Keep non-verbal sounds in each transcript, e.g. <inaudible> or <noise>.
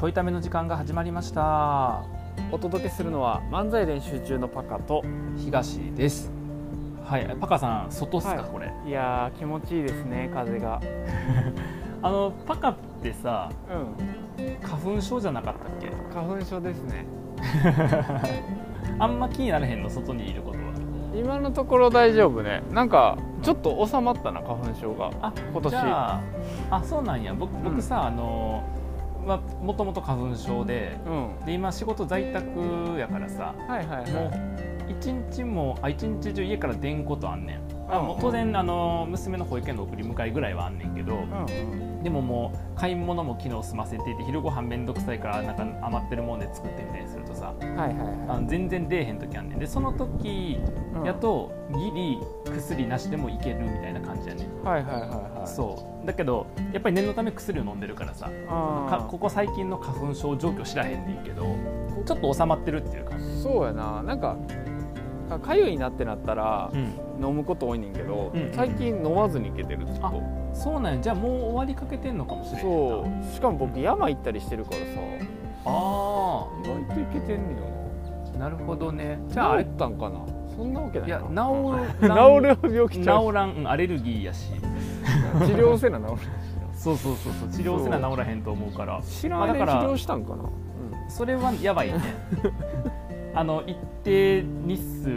ちょいための時間が始まりました。お届けするのは漫才練習中のパカと東です。はいパカさん外っすか、はい。これ？いやー気持ちいいですね風が。<laughs> あのパカってさうん。花粉症じゃなかったっけ？花粉症ですね。<laughs> あんま気になれへんの？外にいることは。今のところ大丈夫ね。なんかちょっと収まったな花粉症が。あ今年。ああそうなんや。僕僕さ、あのまあもともと花粉症でうん。で今仕事在宅やからさはいはいもうはい一日もあ一日中家から出んことあんねん。あもう当然あの娘の保育園の送り迎えぐらいはあんねんけど、うんうん。でももう買い物も昨日済ませていて昼ご飯めんどくさいからなんか余ってるもんで作ってみたいにするとさはいはいはあの全然出えへん時あんねん。でその時うん。やとギリ薬なしでもいけるみたいな感じやねん、いはいはいはいはい。そうだけどやっぱり念のため薬を飲んでるからさここ最近の花粉症状況知らへんねんけどちょっと収まってるっていう感じ、そうやな。なんかかかゆいなってなったらうん、飲むこと多いねんけど、うんうん最近飲まずにいけてるずっあとそうなんや。じゃあもう終わりかけてんのかもしれんな。そう。しかも僕山行ったりしてるからさ。あ意外といけてんねあな。るほどね。よじゃああったんかな。そんなわけないいやか治る <laughs> 治る病気治ちゃうらん。うんアレルギーやし <laughs> 治療せな治るそうそうそうそう治療せな治らへんと思うから。知らん間に治療したんかな、それはやばいね。<laughs> あの一定日数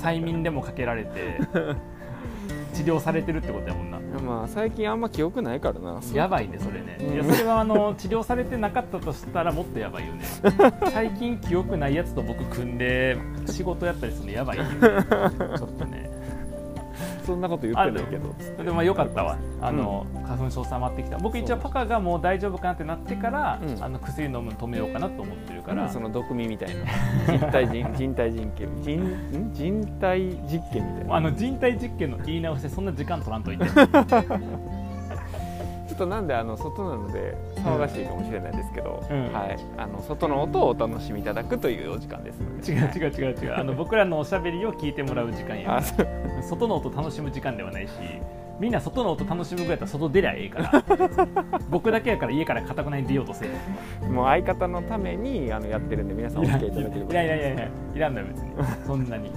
催眠でもかけられて <laughs> 治療されてるってことやもんな。うん、まあ最近あんま記憶ないからな。やばいねそれね、うん。いやそれはあの治療されてなかったとしたらもっとやばいよね。最近記憶ないやつと僕組んで仕事やったりするのやばいよね。ちょっとねそんなこと言ってないけど。でもまあよかったわ。あの、花粉症収まってきた。僕一応パカがもう大丈夫かなってなってから、うん。あの薬飲むの止めようかなと思ってるか、かららその毒味みたいな。人体人人体実験人ん？人体実験みたいな。あの人体実験の言い直しでそんな時間取らんといて <laughs> となんであの外なので騒がしいかもしれないですけど、うん。はい、あの外の音をお楽しみいただくというお時間です。ので違う違う違う違う。あの僕らのおしゃべりを聞いてもらう時間や。外の音楽しむ時間ではないしみんな外の音楽しむぐらいやったら外出りゃええから。<laughs> 僕だけやから家からかたくなに出ようとせえもう相方のためにあのやってるんで皆さんお付き合いいただければ。いやいやいやいやいらんのよ別に。そんなに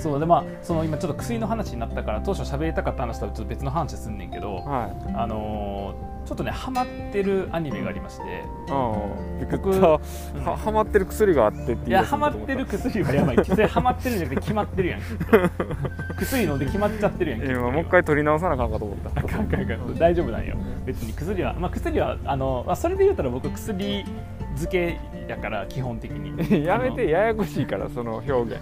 そうでまあその今ちょっと薬の話になったから当初喋りたかった話とはちょっと別の話すんねんけどはい。あのーちょっとねハマってるアニメがありましてうん僕うん。はまってる薬があってっていやハマってる薬はやばい。それハマってるんじゃなくて決まってるやん。<laughs> 薬飲んで決まっちゃってるやん今もう一回取り直さなあかんかと思った。あかんあかんあかん。大丈夫なんよ。別に薬はまあ薬はあの、まあ、それで言うたら僕薬漬けやから基本的に。<laughs> やめてややこしいからその表現、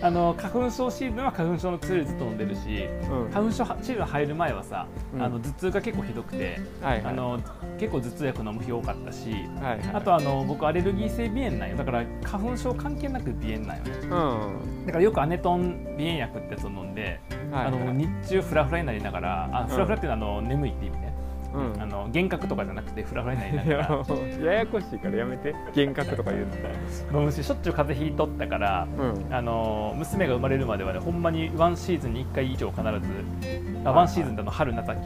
あの花粉症シーズンは花粉症の薬ずっと飲んでるしうん。花粉症シーズン入る前はさ、うん。あの頭痛が結構ひどくて、はいはい。あの結構頭痛薬飲む日多かったしはいはい。あとあの僕アレルギー性鼻炎なんよ。だから花粉症関係なく鼻炎なんよね。うん。だからよくアネトン鼻炎薬ってやつを飲んで、はいあの日中フラフラになりながらあフラフラっていうのはあの眠いって意味ね、うん。あの幻覚とかじゃなくてフラフラになりないがやらややこしいからやめて。幻覚とか言うの飲むししょっちゅう風邪ひいとったからうん。あの娘が生まれるまではねほんまにワンシーズンに1回以上必ずあワンシーズンであの春夏秋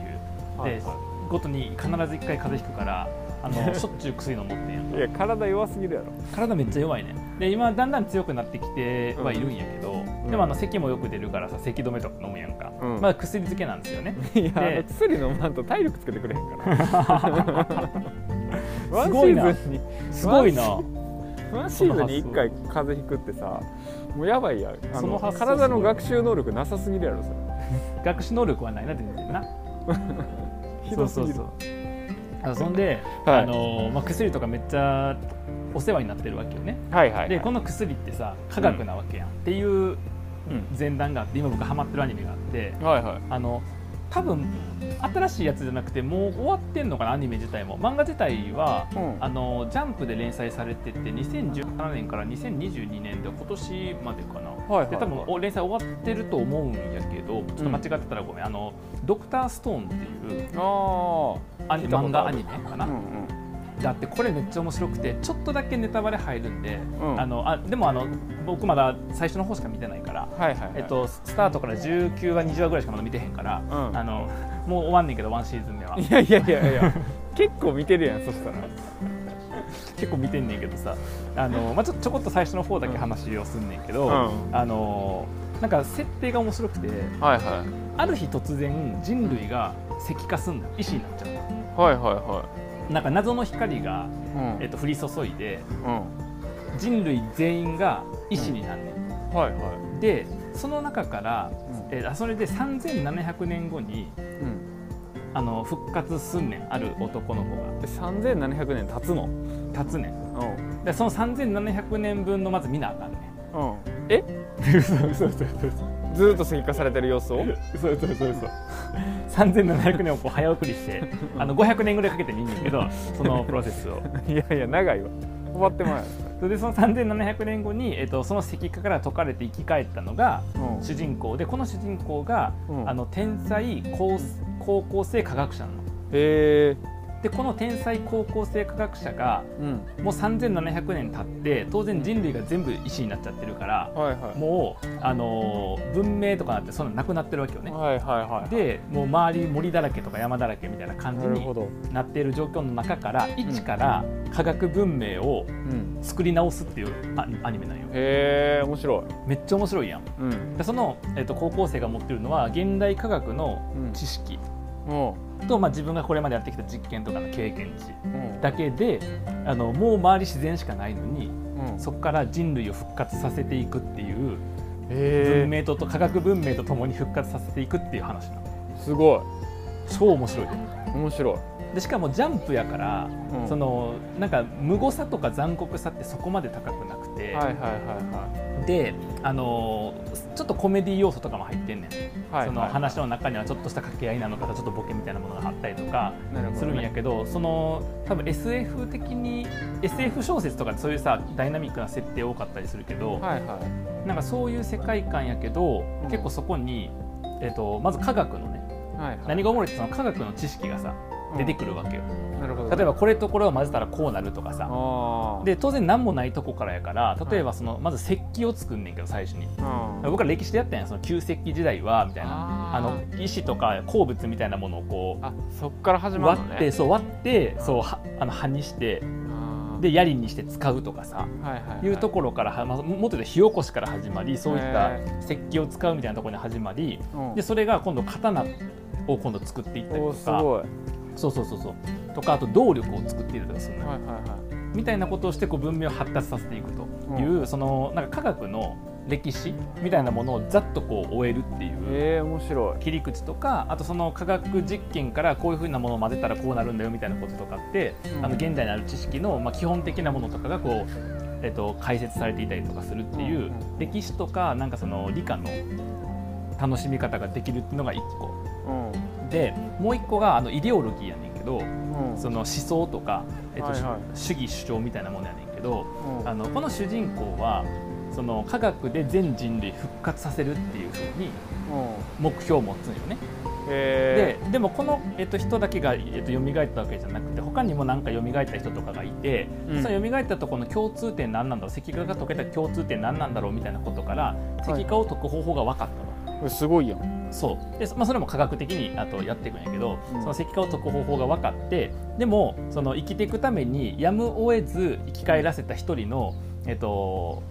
でごとに必ず1回風邪ひくからあの <laughs> しょっちゅう薬飲もってんやんいや体弱すぎるやろ。体めっちゃ弱いね。で今だんだん強くなってきてはいるんやけど、んでもあの咳もよく出るからさ咳止めとか飲むやんか、うん。まあ薬漬けなんですよね。いや薬飲まんと体力つけてくれへんから。<laughs> すごいな。すごいな。ワンシーズンに1回風邪ひくってさもうやばいやその体の学習能力なさすぎるやろそれ。学習能力はないな全然な。<laughs> ひどすぎる。そうそうそう。あそんで、はい。あのまあ、薬とかめっちゃお世話になってるわけよね。はいはい。でこの薬ってさ科学なわけやん、っていううん。前段があって今僕ハマってるアニメがあってはいはい。あの多分新しいやつじゃなくてもう終わってんのかなアニメ自体も。漫画自体は、うん。あのジャンプで連載されてて2017年から2022年で今年までかな、はいはいで多分お連載終わってると思うんやけどちょっと間違ってたらごめん、あのドクターストーンっていうあア漫画アニメかな、あうんうんがあってこれめっちゃ面白くてちょっとだけネタバレ入るんで、うん。あのあでもあの僕まだ最初の方しか見てないから、はいはいはい。えっと、スタートから19話20話ぐらいしかまだ見てへんから、うん。あのもう終わんねんけどワンシーズン目は。いやいやいやいや。<laughs> 結構見てるやんそしたら。結構見てんねんけどさ。あの、まあ、ちょちょこっと最初の方だけ話をすんねんけど、うん。あのなんか設定が面白くてはいはい。ある日突然人類が石化すんの。石になっちゃうはいはいはなんか謎の光が、えっと、降り注いでうん。人類全員が石になんねん、はいはでその中から、いえーあそれで3700年後にうん。あの復活すんねんある男の子が。で3700年経つの？立つねん。うん。でその3700年分のまず見なあかんねん。うん。え？そうそうそうそうずーっと石化されてる様子を？そうそうそうそう。3700年をこう早送りして <laughs> あの500年ぐらいかけて見んねんけどそのプロセスを。<laughs> いやいや長いわ。終わってまう。やそれでその3700年後に、えっと、その石化から解かれて生き返ったのがうん。主人公。でこの主人公が、うん。あの天才高高校生科学者なの。へえでこの天才高校生科学者がうん。もう3700年経って当然人類が全部石になっちゃってるからはいはい。もう、あのー文明とかなんてそんななくなってるわけよね。はいはいはいでもう周り森だらけとか山だらけみたいな感じになっている状況の中から一から科学文明をうん。作り直すっていうアアニメなんよ。へえ面白い。めっちゃ面白いやん。うん。でその、えっと高校生が持ってるのは現代科学のうん。知識うんと、まあ、自分がこれまでやってきた実験とかの経験値うん。だけであのもう周り自然しかないのにうん。そこから人類を復活させていくっていうへ文明とと科学文明とともに復活させていくっていう話なの。えすごい。超面白いで。面白いでしかもジャンプやから、うん。そのなんか無誤さとか残酷さってそこまで高くなくて、はいはいはであのーちょっとコメディ要素とかも入ってんねん、いはい。そのはい話の中にはちょっとした掛け合いなのかちょっとボケみたいなものがあったりとかするんやけどその多分 SF 的に SF 小説とかでそういうさダイナミックな設定多かったりするけど、はいはい。なんかそういう世界観やけど、うん。結構そこに、えっとまず科学のねはいはい。何がおもろいってその科学の知識がさ出てくるわけよ、なるほど。例えばこれとこれを混ぜたらこうなるとかさ。で当然何もないとこからやから例えばそのまず石器を作んねんけど最初に。うん。僕ら歴史でやったんやその旧石器時代はみたいな。ああの石とか鉱物みたいなものをこうあそっから始まるね。ってそう割ってうん。そうはあの葉にしてで槍にして使うとかさはいはいはい。いうところからは、まあ、もっと言うと火起こしから始まりそういったへ石器を使うみたいなところに始まりうん。でそれが今度刀を今度作っていったりおとかそうそうそうそう。とかあと動力を作っているとかするの。よはいはいはい。みたいなことをしてこう文明を発達させていくという、そのなんか科学の歴史みたいなものをざっとこう終えるっていう。えー、面白い。切り口とかあとその科学実験からこういうふうなものを混ぜたらこうなるんだよみたいなこととかって、うん。あの現代にある知識の、まあ、基本的なものとかがこう、えっと、解説されていたりとかするっていう、うんうん。歴史とかなんかその理科の楽しみ方ができるっていうのが1個。うんでもう1個があのイデオロギーやねんけどうん。その思想とか、えっとはいはい。主義主張みたいなものやねんけどうん。あのこの主人公はその科学で全人類復活させるっていうふうにうん。目標を持つんよね。へででもこの、えっと、人だけが、えっと、蘇ったわけじゃなくて他にも何か蘇った人とかがいて、うん。その蘇ったところの共通点何なんだろう石化が解けた共通点何なんだろうみたいなことからはい石化を解く方法が分かったの。えすごいやんそう。で、まあ、それも科学的にあとやっていくんやけど、うん。その石化を解く方法が分かってでもその生きていくためにやむを得ず生き返らせた一人の、えっと、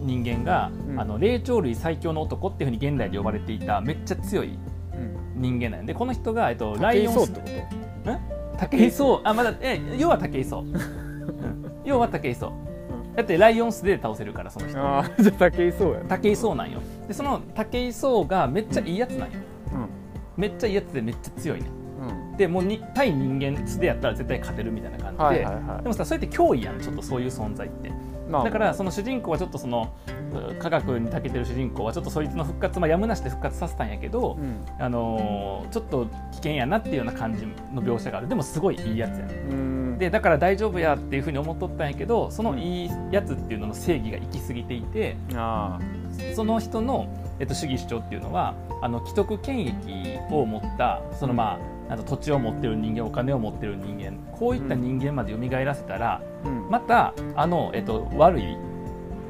人間が、うん。あの霊長類最強の男っていうふうに現代で呼ばれていためっちゃ強いうん。人間なんやでこの人が、えっと、ライオンそうってこ武井壮。あまだえ要は武井壮。<laughs> うん。要は武井壮だってライオン素手で倒せるからその人。とああじゃあ武井壮や武井壮なんよ。でその武井壮がめっちゃいいやつなんよ。めっちゃいいやつでめっちゃ強いね。うん。うんでもうに対人間素手やったら絶対勝てるみたいな感じで、はいはいはい。でもさそれって脅威やんちょっとそういう存在って。まあ。だからその主人公はちょっとそのう科学に長けてる主人公はちょっとそいつの復活、まあ、やむなしで復活させたんやけど、うん。あのーちょっと危険やなっていうような感じの描写がある。でもすごいいいやつやねうんでだから大丈夫やっていうふうに思っとったんやけどそのいいやつっていうのの正義が行き過ぎていてあその人の、えっと、主義主張っていうのはあの既得権益を持ったそのまああと土地を持ってる人間お金を持ってる人間こういった人間まで蘇らせたら、またあの、えっと、悪い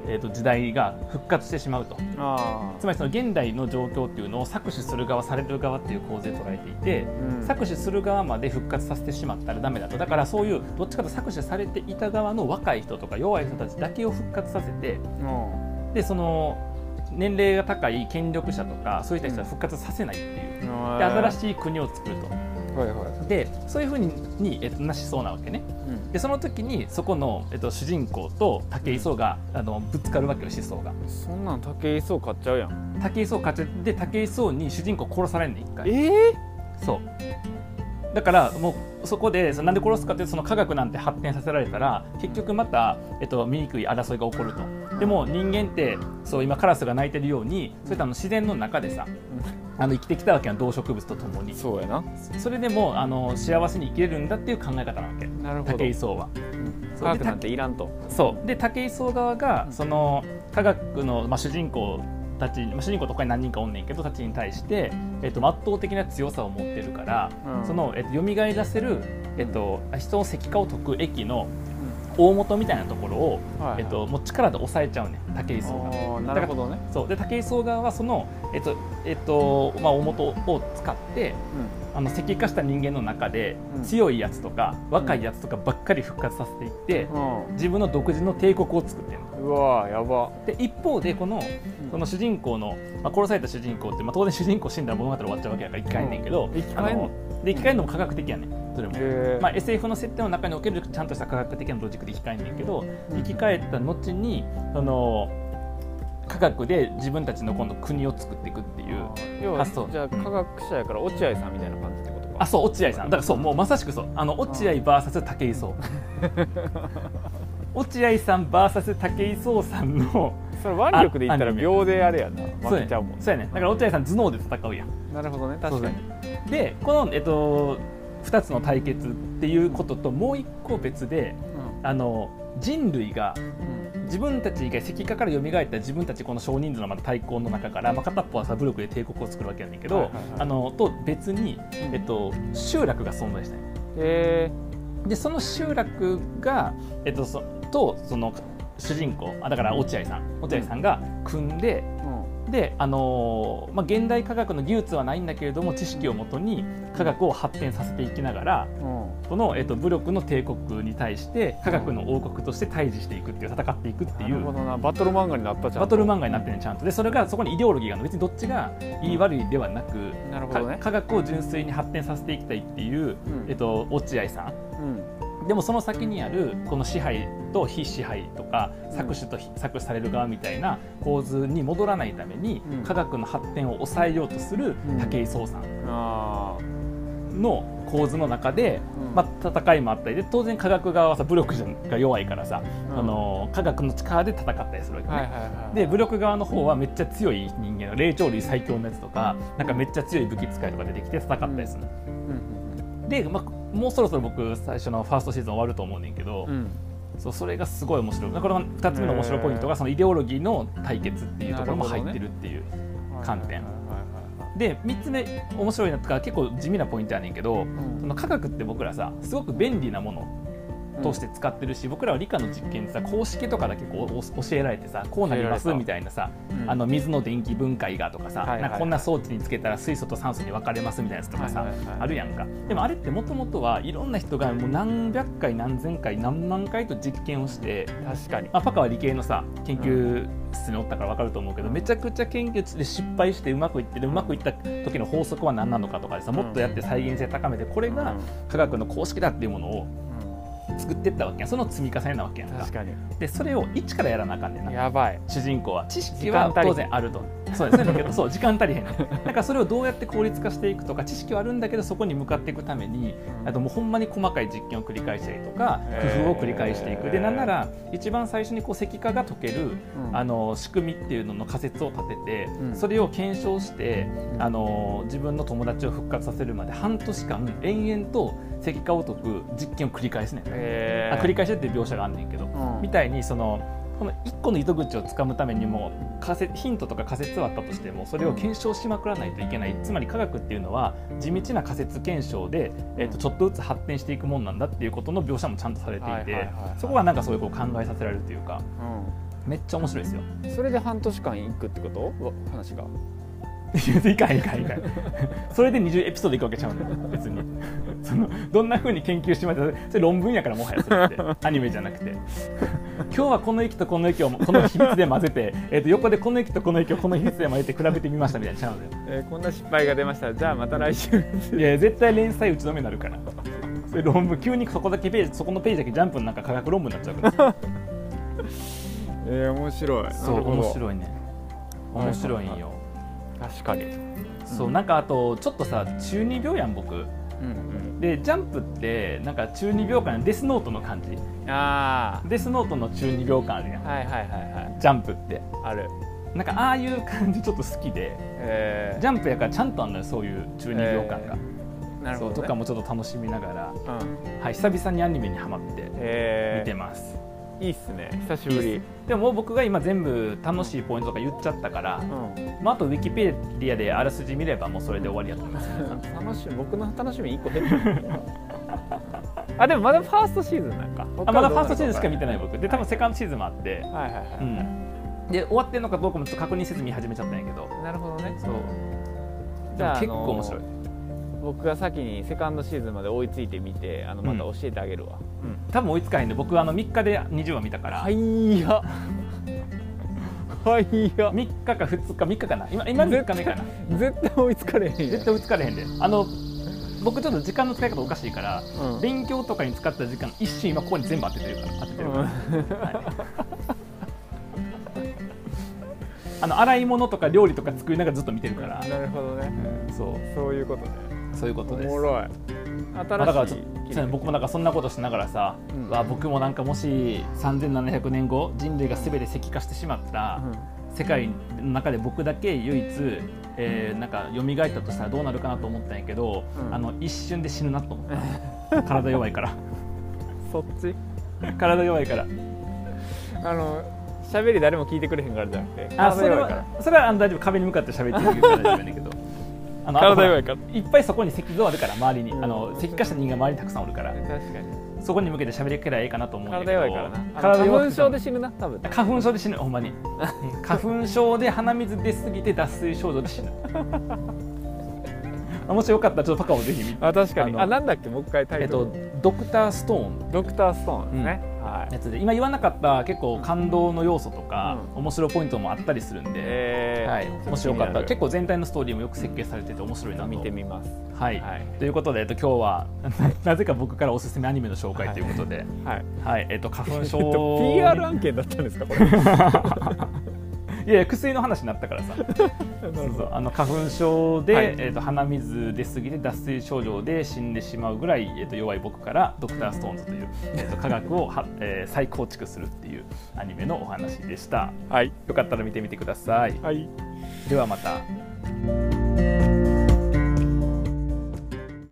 えー、と時代が復活してしまうと。あつまりその現代の状況っていうのを搾取する側される側っていう構図で捉えていて、うん。搾取する側まで復活させてしまったらダメだと。だからそういうどっちかと搾取されていた側の若い人とか弱い人たちだけを復活させてうん。でその年齢が高い権力者とかそういった人は復活させないっていう、で新いしい国を作るはいはいとでそういうふうに、えっと、なしそうなわけね。うん。でその時にそこの、えっと、主人公と武井壮があのぶつかるわけよ思想が。そんなん武井壮買っちゃうやん。武井壮勝ちで武井壮に主人公殺されんねん一回。ええそう。だからもうそこでなんで殺すかというとその科学なんて発展させられたら結局また、えっと、醜い争いが起こるとでも人間ってそう今カラスが鳴いてるようにそういったあの自然の中でさあの生きてきたわけやん動植物とともに。そうやな。それでもあの幸せに生きれるんだっていう考え方なわけ。なるほど。武井壮は。科学なんていらんと。そう。で武井壮側がその科学の、まあ、主人公たち、まあ、主人公と他に何人かおんねんけどたちに対して、えっと、圧倒的な強さを持ってるから、うん。その、えっと、蘇らせる、えっと、人の石化を解く駅の大元みたいなところを、はいはい。えっと、もう力で抑えちゃうねん武井壮が。なるほどね。そう。で武井壮側はその、えっとえっとまあ、大元を使ってあの石化した人間の中でうん。強いやつとか、若いやつとかばっかり復活させていって、うん。自分の独自の帝国を作ってるの。うわやば。で一方でこのその主人公の、まあ、殺された主人公って、まあ、当然主人公死んだら物語終わっちゃうわけやから生き返んねんけど、うん。あので生き返るのも科学的やねん。それも、へまあ、SF の設定の中におけるちゃんとした科学的なロジックで生き返んねんけどうん生き返った後にその科学で自分たちの今度国を作っていくっていう要は発想。じゃあ科学者やから落合さんみたいな感じってことか。あそう落合さん。だからそうもうまさしくそう。あの落合 VS 武井壮。<laughs> 落合さん VS 武井壮さんのそれ腕力で言ったら秒であれやな。そうや負けちゃうもんそうやね。だから落合さん頭脳で戦うやん。なるほどね。確かにでこの、えっと、2つの対決っていうことともう一個別であの人類が自分たち以外石化から蘇った自分たちこの少人数のまた対抗の中から、まあ、片っぽはさ武力で帝国を作るわけやねんけど、はいはいはいあのと別に、えっと、集落が存在したんでその集落が、えっと、そとその主人公あだから落合さん。落合さんが組んで、えで、あのーまあ、現代科学の技術はないんだけれども知識をもとに科学を発展させていきながらうん。うんこの、えっと、武力の帝国に対して科学の王国として対峙していくっていう戦っていくっていう。バトル漫画になったじゃんバトル漫画になってるねちゃんと。でそれがそこにイデオロギーがあるの。別にどっちがいい悪いではなくなるほどね。か科学を純粋に発展させていきたいっていう、うん。えっと、落合さん。うんでもその先にあるこの支配と非支配とかうん。搾取と非搾取される側みたいな構図に戻らないためにうん。科学の発展を抑えようとするうん。武井壮さんあの構図の中で、うん。まあ、戦いもあったりで当然科学側はさ武力が弱いからさ、うん。あの科学の力で戦ったりするわけね。あはいはいはい。で武力側の方はめっちゃ強い人間霊長類最強のやつとかなんかめっちゃ強い武器使いとか出てきて戦ったりするで、まあ、もうそろそろ僕最初のファーストシーズン終わると思うねんけど、うん。うんそうそれがすごい面白い。これは2つ目の面白いポイントがそのイデオロギーの対決っていうところも入ってるっていう、観点。はいはいはいはい。で3つ目面白いなとか結構地味なポイントやねんけど、うん。その科学って僕らさすごく便利なものとして使ってるし、僕らは理科の実験でさ公式とかだけこうお教えられてさこうなりますみたいなさ、うん。あの水の電気分解がとかさ、はいはいかこんな装置につけたら水素と酸素に分かれますみたいなやつとかさ、はいはいはい。あるやんか。でもあれってもともとはいろんな人がもう何百回何千回何万回と実験をして確かに。まあ、パカは理系のさ研究室におったから分かると思うけど、めちゃくちゃ研究室で失敗してうまくいってでうまくいった時の法則は何なのかとかでさもっとやって再現性高めてこれが科学の公式だっていうものを作っていったわけやん。その積み重ねなわけやんか。確かに。でそれを一からやらなあかんねんな。やばい。主人公は。知識は当然あるとそうですだけどそう時間足りへんねんだからそれをどうやって効率化していくとか知識はあるんだけどそこに向かっていくためにうん。あともうほんまに細かい実験を繰り返したりとか工夫を繰り返していく。でなんなら一番最初にこう石化が解けるうん。あの仕組みっていうのの仮説を立てて、うん。それを検証して、うん。あの自分の友達を復活させるまで半年間延々と石化を解く実験を繰り返すねん、繰り返してっていう描写があんねんけど、うん。みたいにそのこの1個の糸口をつかむためにも仮説ヒントとか仮説はあったとしてもそれを検証しまくらないといけない、つまり科学っていうのは地道な仮説検証で、えー、とちょっとずつ発展していくもんなんだっていうことの描写もちゃんとされていて、そこがなんかそういうこう考えさせられるというか。うん。めっちゃ面白いですよ。それで半年間行くってこと？話が。いかんいかんいかんそれで20エピソードいくわけちゃうんだよ別に。そのどんなふうに研究してましたそれ論文やからもはやそれって。アニメじゃなくて今日はこの駅とこの駅をこの比率で混ぜて、えー、と横でこの駅とこの駅をこの比率で混ぜて比べてみましたみたいなちゃうのよえーこんな失敗が出ました。じゃあまた来週いや絶対連載打ち止めになるから。それ論文急にそこだけページそこのページだけジャンプのなんか科学論文になっちゃうから。<laughs> えー、面白い。そう面白いね。はい面白いんよ、確かに。そうなんかあとちょっとさ中二病やん僕でジャンプってなんか中二病感デスノートの感じ。あデスノートの中二病感あるやん。あはいはいはいはい。ジャンプって。ある。なんかああいう感じちょっと好きで。えー、ジャンプやからちゃんとあんのよそういう中二病感が、そうなるほど、ね、とかもちょっと楽しみながら、うん。はい、久々にアニメにハマってえー、見てます、いいっすね。久しぶり。でももう僕が今全部楽しいポイントとか言っちゃったから、うん。まあ、あとウィキペディアであらすじ見ればもうそれで終わりやと思います楽しみ僕の楽しみ1個減った <laughs> あでもまだファーストシーズンなんか。あまだファーストシーズンしか見てない僕。で多分セカンドシーズンもあって、はいはいはい、うん、で終わってるのかどうかもちょっと確認せず見始めちゃったんやけど。なるほどね。そう。じゃあ結構面白い。僕が先にセカンドシーズンまで追いついてみてあのまた教えてあげるわ、多分追いつかへんで僕あの3日で20話見たから、はいやはいや3日か2日3日かな。今今3日目かな。絶対追いつかれへんや絶対追いつかれへんで。あの僕ちょっと時間の使い方おかしいから、うん。勉強とかに使った時間一瞬今ここに全部当ててるから。当ててるから、はい。あの洗い物とか料理とか作りながらずっと見てるから、なるほどね。うんそう。そういうことね。そういうことです。おもろい。新しい僕もなんかそんなことしながらさ、うんわ僕もなんかもし3700年後人類が全て石化してしまった世界の中で僕だけ唯一、えーなんか蘇ったとしたらどうなるかなと思ったんやけど、うん。あの一瞬で死ぬなと思った。<laughs> 体弱いから。そっち？体弱いから。あの喋り誰も聞いてくれへんからじゃなくて。あそれはそれはあの大丈夫。壁に向かって喋ってるから大丈夫やねんけどあの体弱いか？いっぱいそこに石像あるから周りに、うん。あの石化した人間周りにたくさんおるから。確かに。そこに向けて喋りければいいかなと思うんだけど。体弱いからな体花粉症で死ぬな多分。花粉症で死ぬほんまに。う <laughs> ん花粉症で鼻水出すぎて脱水症状で死ぬ。<laughs> あもしよかったらちょっとパカをぜひ見て。あ確かに。あなんだっけ？もう一回タイトル、えっとドクターストーン。ドクターストーンですね、はいやつで今言わなかった結構感動の要素とか、う面白いポイントもあったりするんで、えー。はい。もしよかった。ら気結構全体のストーリーもよく設計されてて面白いなと。見てみます。はい、はい。ということで、えっと、今日は <laughs> なぜか僕からおすすめアニメの紹介ということで、はい。はい。えっと、花粉症 <laughs> えっと PR 案件だったんですかこれ <laughs> いや薬の話になったからさ。<laughs> そうそう。あの花粉症で、はい。えー、と鼻水出過ぎて脱水症状で死んでしまうぐらい、えー、と弱い僕からドクターストーンズという、えー、と科学をは、えー再構築するっていうアニメのお話でした。はい。よかったら見てみてください。はい。ではまた